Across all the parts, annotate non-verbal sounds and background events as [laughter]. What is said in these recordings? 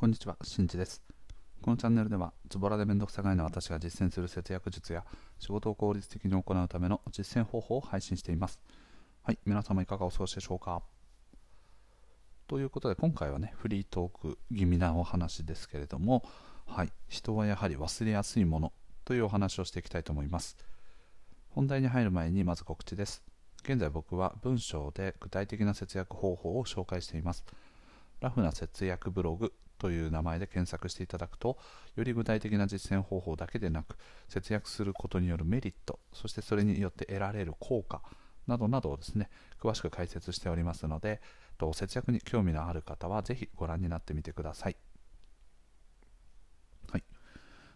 こんにちは、しんちです。このチャンネルでは、ズボラでめんどくさがいの私が実践する節約術や仕事を効率的に行うための実践方法を配信しています。はい、皆様いかがお過ごしでしょうか？ということで、今回はね、フリートーク気味なお話ですけれども、はい、人はやはり忘れやすいものというお話をしていきたいと思います。本題に入る前にまず告知です。現在僕は文章で具体的な節約方法を紹介しています。ラフな節約ブログという名前で検索していただくとより具体的な実践方法だけでなく節約することによるメリットそしてそれによって得られる効果などなどをですね詳しく解説しておりますので節約に興味のある方はぜひご覧になってみてください、はい、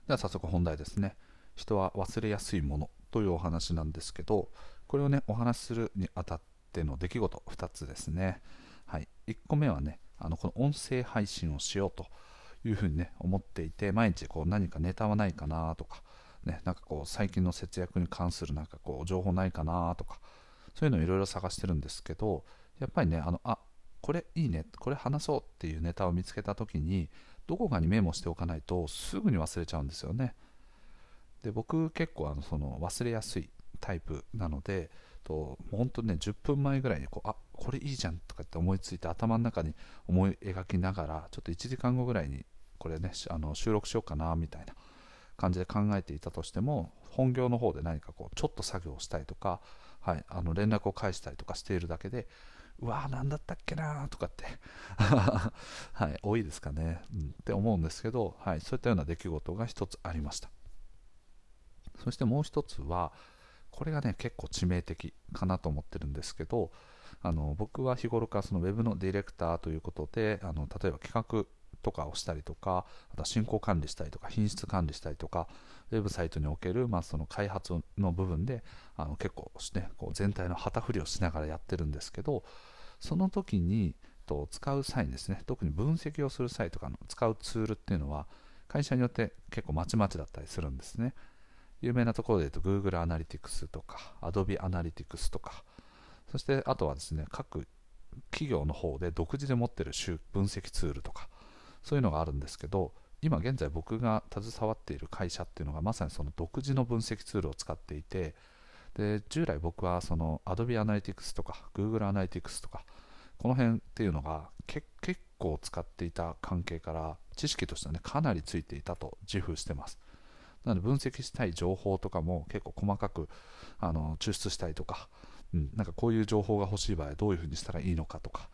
では早速本題ですね。人は忘れやすいものというお話なんですけどこれをねお話しするにあたっての出来事2つですね。はい。1個目はねあのこの音声配信をしようというふうにね思っていて毎日こう何かネタはないかなとかねなんかこう最近の節約に関するなんかこう情報ないかなとかそういうのをいろいろ探してるんですけどやっぱりねあのあこれいいねこれ話そうっていうネタを見つけた時にどこかにメモしておかないとすぐに忘れちゃうんですよね。で僕結構あのその忘れやすいタイプなのでと本当にね10分前ぐらいにこうあこれいいじゃんとかって思いついて頭の中に思い描きながらちょっと1時間後ぐらいにこれねあの収録しようかなみたいな感じで考えていたとしても本業の方で何かこうちょっと作業したりとか、はい、あの連絡を返したりとかしているだけでうわー何だったっけなとかって [laughs] はい、多いですかね、うん、って思うんですけど、はい、そういったような出来事が一つありました。そしてもう一つはこれがね結構致命的かなと思ってるんですけどあの僕は日頃からそのウェブのディレクターということであの例えば企画とかをしたりとかあとは進行管理したりとか品質管理したりとかウェブサイトにおける、まあ、その開発の部分であの結構、ね、こう全体の旗振りをしながらやってるんですけどその時にと使う際にですね特に分析をする際とかの使うツールっていうのは会社によって結構まちまちだったりするんですね。有名なところで言うと Google Analytics とか Adobe Analytics とかそしてあとはですね各企業の方で独自で持っている分析ツールとかそういうのがあるんですけど今現在僕が携わっている会社っていうのがまさにその独自の分析ツールを使っていてで従来僕はその Adobe Analytics とか Google Analytics とかこの辺っていうのが結構使っていた関係から知識としてはねかなりついていたと自負してます。なので分析したい情報とかも結構細かくあの抽出したりとか、うん、なんかこういう情報が欲しい場合はどういうふうにしたらいいのかとか、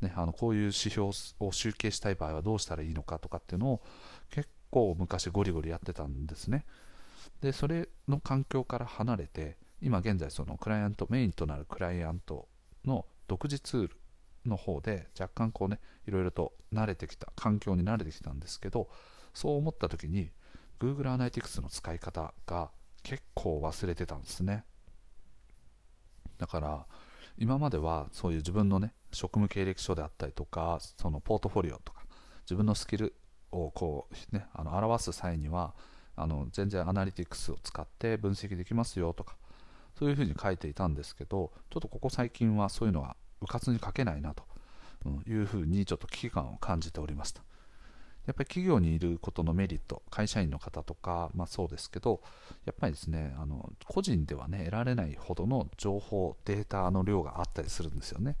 ね、あのこういう指標を集計したい場合はどうしたらいいのかとかっていうのを結構昔ゴリゴリやってたんですね。で、それの環境から離れて、今現在そのクライアント、メインとなるクライアントの独自ツールの方で若干こうね、いろいろと慣れてきた、環境に慣れてきたんですけど、そう思った時に Google Analytics の使い方が結構忘れてたんですねだから今まではそういう自分のね職務経歴書であったりとかそのポートフォリオとか自分のスキルをこうねあの表す際にはあの全然アナリティクスを使って分析できますよとかそういうふうに書いていたんですけどちょっとここ最近はそういうのはうかつに書けないなというふうにちょっと危機感を感じておりました。やっぱり企業にいることのメリット、会社員の方とか、まあ、そうですけど、やっぱりですね、あの個人ではね、得られないほどの情報、データの量があったりするんですよね。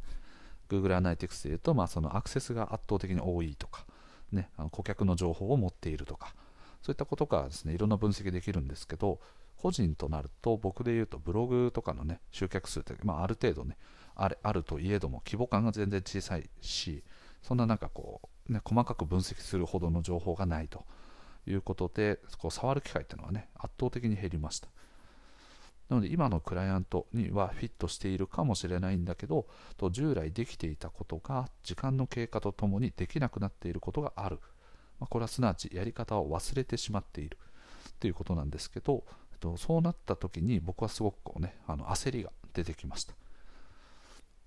Google Analytics でいうと、まあ、そのアクセスが圧倒的に多いとか、ね、あの顧客の情報を持っているとか、そういったことからですね、いろんな分析できるんですけど、個人となると、僕で言うとブログとかのね、集客数って、まあ、ある程度ね、あれあるといえども、規模感が全然小さいし、そんななんかこう、ね、細かく分析するほどの情報がないということでこう触る機会っていうのはね圧倒的に減りました。なので今のクライアントにはフィットしているかもしれないんだけどと従来できていたことが時間の経過とともにできなくなっていることがある、まあ、これはすなわちやり方を忘れてしまっているということなんですけどそうなった時に僕はすごくこう、ね、あの焦りが出てきました。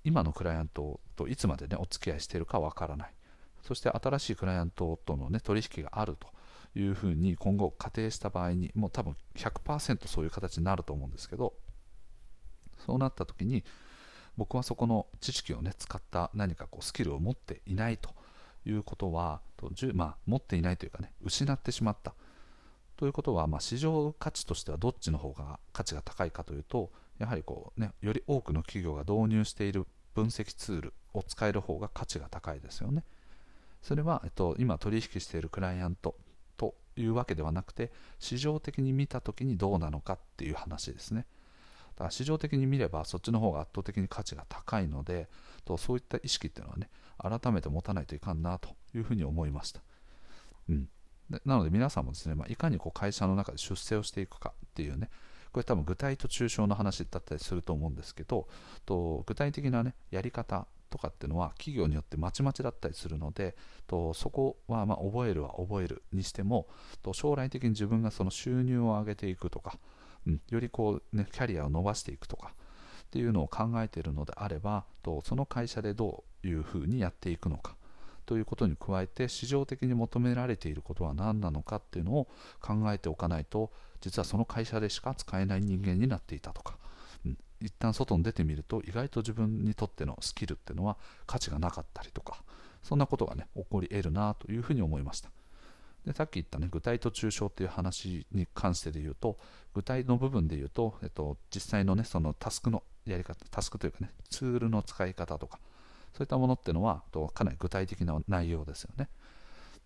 今のクライアントといつまで、ね、お付き合いしているかわからないそして新しいクライアントとの、ね、取引があるというふうに今後仮定した場合にもう多分100%そういう形になると思うんですけどそうなった時に僕はそこの知識をね使った何かこうスキルを持っていないということは、まあ、持っていないというかね、失ってしまった。ということは、まあ、市場価値としてはどっちの方が価値が高いかというと、やはりこう、ね、より多くの企業が導入している分析ツールを使える方が価値が高いですよね。それは、えっと、今取引しているクライアントというわけではなくて、市場的に見たときにどうなのかっていう話ですね。だから市場的に見ればそっちの方が圧倒的に価値が高いので、とそういった意識っていうのはね、改めて持たないといかんなというふうに思いました。うん、なので皆さんもですね、まあ、いかにこう会社の中で出世をしていくかっていうね、これ多分具体と抽象の話だったりすると思うんですけど、と具体的なね、やり方とかっていうのは企業によってまちまちだったりするのでとそこはま覚えるは覚えるにしてもと将来的に自分がその収入を上げていくとか、うん、よりこう、ね、キャリアを伸ばしていくとかっていうのを考えているのであればとその会社でどういうふうにやっていくのか。ということに加えて市場的に求められていることは何なのかっていうのを考えておかないと実はその会社でしか使えない人間になっていたとか。うん。一旦外に出てみると意外と自分にとってのスキルっていうのは価値がなかったりとか。そんなことがね起こり得るなというふうに思いました。でさっき言ったね具体と抽象っていう話に関してで言うと具体の部分で言うと、えっと、実際のねそのタスクのやり方タスクというかねツールの使い方とかそういったものっていうのはかなり具体的な内容ですよね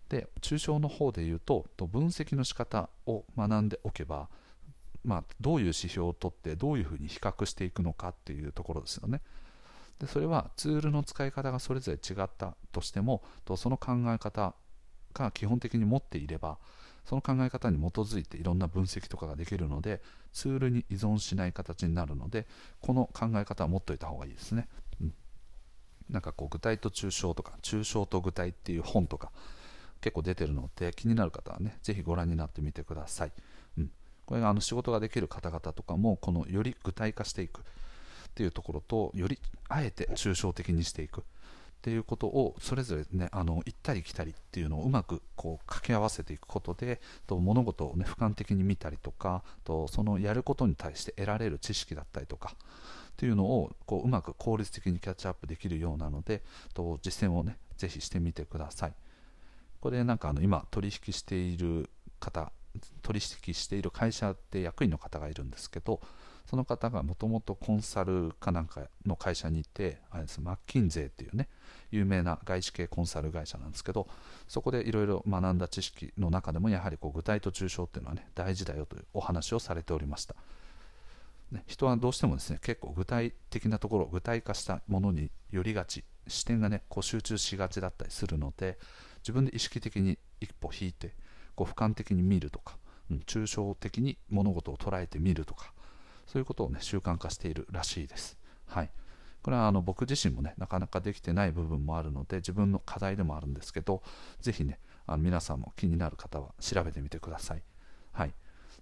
で抽象の方で言うと分析の仕方を学んでおけばまあ、どういう指標を取ってどういうふうに比較していくのかっていうところですよね。でそれはツールの使い方がそれぞれ違ったとしてもその考え方が基本的に持っていればその考え方に基づいていろんな分析とかができるのでツールに依存しない形になるのでこの考え方は持っておいた方がいいですね。なんかこう具体と抽象とか抽象と具体っていう本とか結構出てるので気になる方はねぜひご覧になってみてください。うんこれがあの仕事ができる方々とかもこのより具体化していくっていうところとよりあえて抽象的にしていくっていうことをそれぞれねあの行ったり来たりっていうのをうまくこう掛け合わせていくことでと物事をね俯瞰的に見たりとかとそのやることに対して得られる知識だったりとかっていうのをこううまく効率的にキャッチアップできるようなのでと実践をねぜひしてみてください。これなんかあの今取引している方取引している会社で役員の方がいるんですけどその方がもともとコンサルかなんかの会社にいてあれですマッキンゼーっていうね有名な外資系コンサル会社なんですけどそこでいろいろ学んだ知識の中でもやはりこう具体と抽象っていうのはね大事だよというお話をされておりました、ね、人はどうしてもですね結構具体的なところ具体化したものに寄りがち視点がねこう集中しがちだったりするので自分で意識的に一歩引いてこう俯瞰的に見るとか、うん、抽象的に物事を捉えてみるとかそういうことをね習慣化しているらしいです。はい、これはあの僕自身もねなかなかできてない部分もあるので自分の課題でもあるんですけどぜひねあの皆さんも気になる方は調べてみてください。はい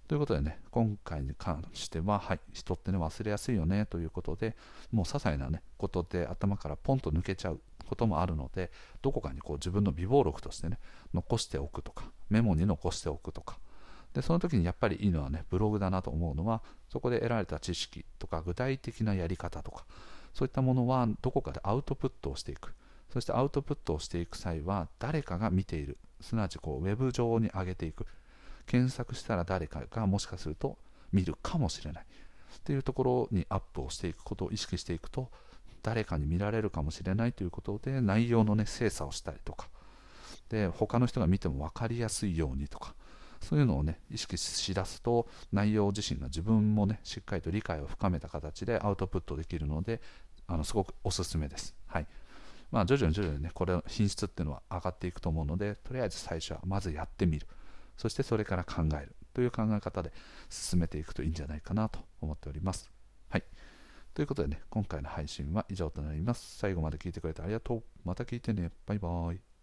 ということでね、今回に関しては、はい、人ってね、忘れやすいよねということで、もう些細なね、ことで頭からポンと抜けちゃうこともあるのでどこかにこう自分の備忘録としてね残しておくとかメモに残しておくとかでその時にやっぱりいいのはねブログだなと思うのはそこで得られた知識とか具体的なやり方とかそういったものはどこかでアウトプットをしていく。そしてアウトプットをしていく際は誰かが見ているすなわちこうウェブ上に上げていく。検索したら誰かがもしかすると見るかもしれない。っていうところにアップをしていくことを意識していくと誰かに見られるかもしれないということで内容のね精査をしたりとか。で他の人が見ても分かりやすいようにとか。そういうのをね意識しだすと内容自身が自分もねしっかりと理解を深めた形でアウトプットできるのであのすごくおすすめです。はい。まあ、徐々に徐々にねこれの品質っていうのは上がっていくと思うのでとりあえず最初はまずやってみる。そしてそれから考えるという考え方で進めていくといいんじゃないかなと思っております。はいということでね、今回の配信は以上となります。最後まで聞いてくれてありがとう。また聞いてね。バイバーイ。